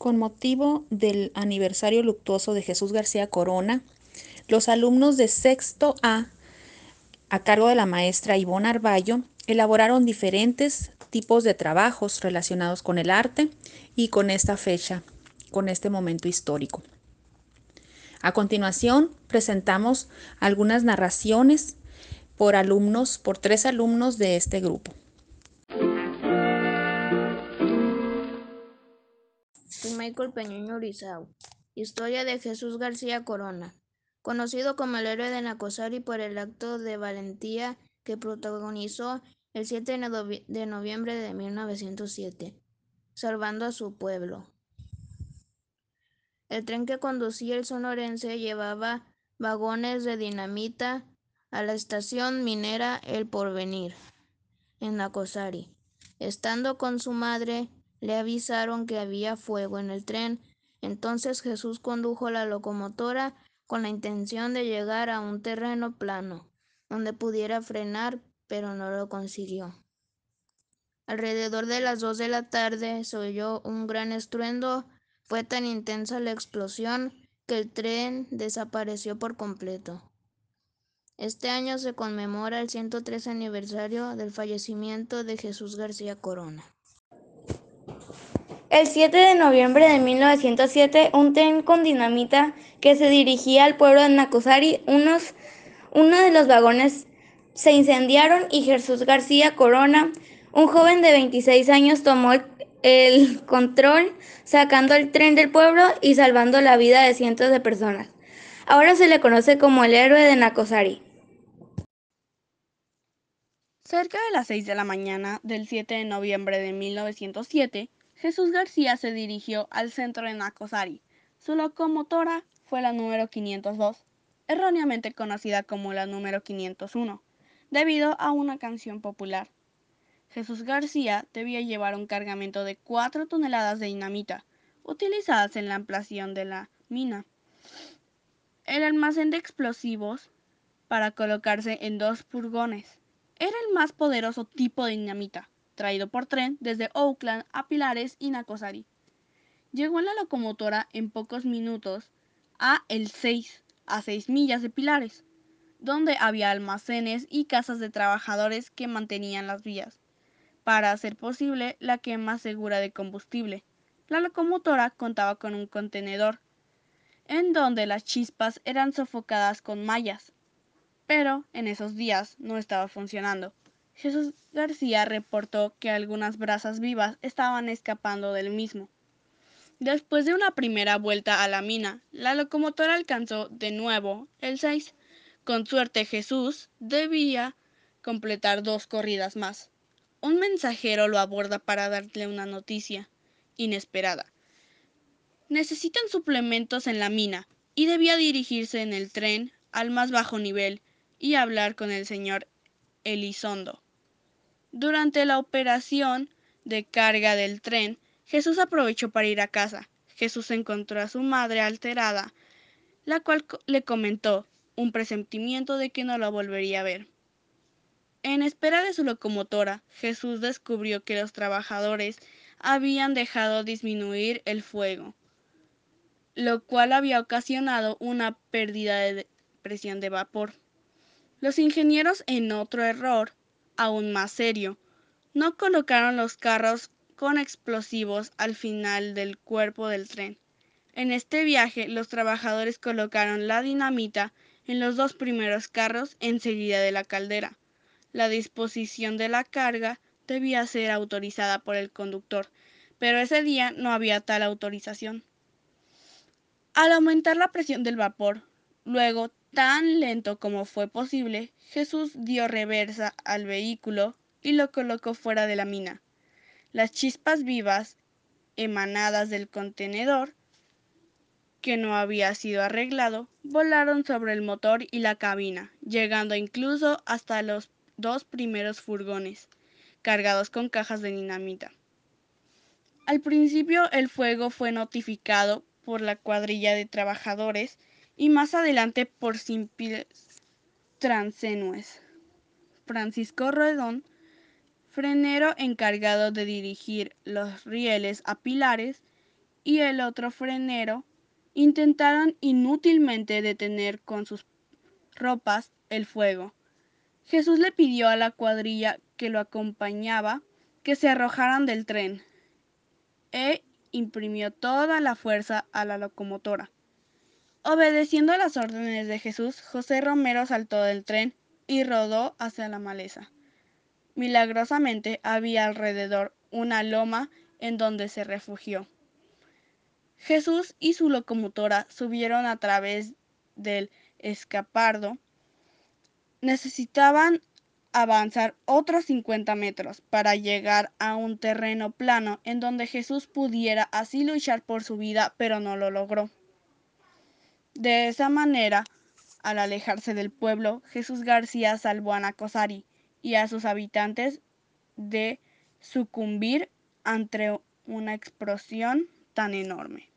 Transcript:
Con motivo del aniversario luctuoso de Jesús García Corona, los alumnos de sexto A, a cargo de la maestra Ivonne Arballo, elaboraron diferentes tipos de trabajos relacionados con el arte y con esta fecha, con este momento histórico. A continuación, presentamos algunas narraciones por alumnos, por tres alumnos de este grupo. Michael Peñuño Rizao. Historia de Jesús García Corona. Conocido como el héroe de Nacosari por el acto de valentía que protagonizó el 7 de noviembre de 1907, salvando a su pueblo. El tren que conducía el sonorense llevaba vagones de dinamita a la estación minera El Porvenir, en Nacosari. Estando con su madre, le avisaron que había fuego en el tren. Entonces Jesús condujo la locomotora con la intención de llegar a un terreno plano, donde pudiera frenar, pero no lo consiguió. Alrededor de las dos de la tarde se oyó un gran estruendo. Fue tan intensa la explosión que el tren desapareció por completo. Este año se conmemora el 103 aniversario del fallecimiento de Jesús García Corona. El 7 de noviembre de 1907, un tren con dinamita que se dirigía al pueblo de Nacosari, unos, uno de los vagones se incendiaron y Jesús García Corona, un joven de 26 años, tomó el, el control, sacando el tren del pueblo y salvando la vida de cientos de personas. Ahora se le conoce como el héroe de Nacosari. Cerca de las 6 de la mañana del 7 de noviembre de 1907, Jesús García se dirigió al centro de Nacosari. Su locomotora fue la número 502, erróneamente conocida como la número 501, debido a una canción popular. Jesús García debía llevar un cargamento de 4 toneladas de dinamita, utilizadas en la ampliación de la mina. El almacén de explosivos para colocarse en dos furgones. Era el más poderoso tipo de dinamita traído por tren desde Oakland a Pilares y Nacosari. Llegó en la locomotora en pocos minutos a el 6, a 6 millas de Pilares, donde había almacenes y casas de trabajadores que mantenían las vías, para hacer posible la quema segura de combustible. La locomotora contaba con un contenedor, en donde las chispas eran sofocadas con mallas, pero en esos días no estaba funcionando. Jesús García reportó que algunas brasas vivas estaban escapando del mismo. Después de una primera vuelta a la mina, la locomotora alcanzó de nuevo el 6. Con suerte Jesús debía completar dos corridas más. Un mensajero lo aborda para darle una noticia inesperada. Necesitan suplementos en la mina y debía dirigirse en el tren al más bajo nivel y hablar con el señor Elizondo. Durante la operación de carga del tren, Jesús aprovechó para ir a casa. Jesús encontró a su madre alterada, la cual le comentó un presentimiento de que no la volvería a ver. En espera de su locomotora, Jesús descubrió que los trabajadores habían dejado disminuir el fuego, lo cual había ocasionado una pérdida de presión de vapor. Los ingenieros, en otro error, aún más serio. No colocaron los carros con explosivos al final del cuerpo del tren. En este viaje los trabajadores colocaron la dinamita en los dos primeros carros enseguida de la caldera. La disposición de la carga debía ser autorizada por el conductor, pero ese día no había tal autorización. Al aumentar la presión del vapor, luego Tan lento como fue posible, Jesús dio reversa al vehículo y lo colocó fuera de la mina. Las chispas vivas emanadas del contenedor, que no había sido arreglado, volaron sobre el motor y la cabina, llegando incluso hasta los dos primeros furgones, cargados con cajas de dinamita. Al principio el fuego fue notificado por la cuadrilla de trabajadores y más adelante por simples transenues. Francisco Redón, frenero encargado de dirigir los rieles a Pilares, y el otro frenero intentaron inútilmente detener con sus ropas el fuego. Jesús le pidió a la cuadrilla que lo acompañaba que se arrojaran del tren e imprimió toda la fuerza a la locomotora. Obedeciendo las órdenes de Jesús, José Romero saltó del tren y rodó hacia la maleza. Milagrosamente había alrededor una loma en donde se refugió. Jesús y su locomotora subieron a través del escapardo. Necesitaban avanzar otros 50 metros para llegar a un terreno plano en donde Jesús pudiera así luchar por su vida, pero no lo logró. De esa manera, al alejarse del pueblo, Jesús García salvó a Nacosari y a sus habitantes de sucumbir ante una explosión tan enorme.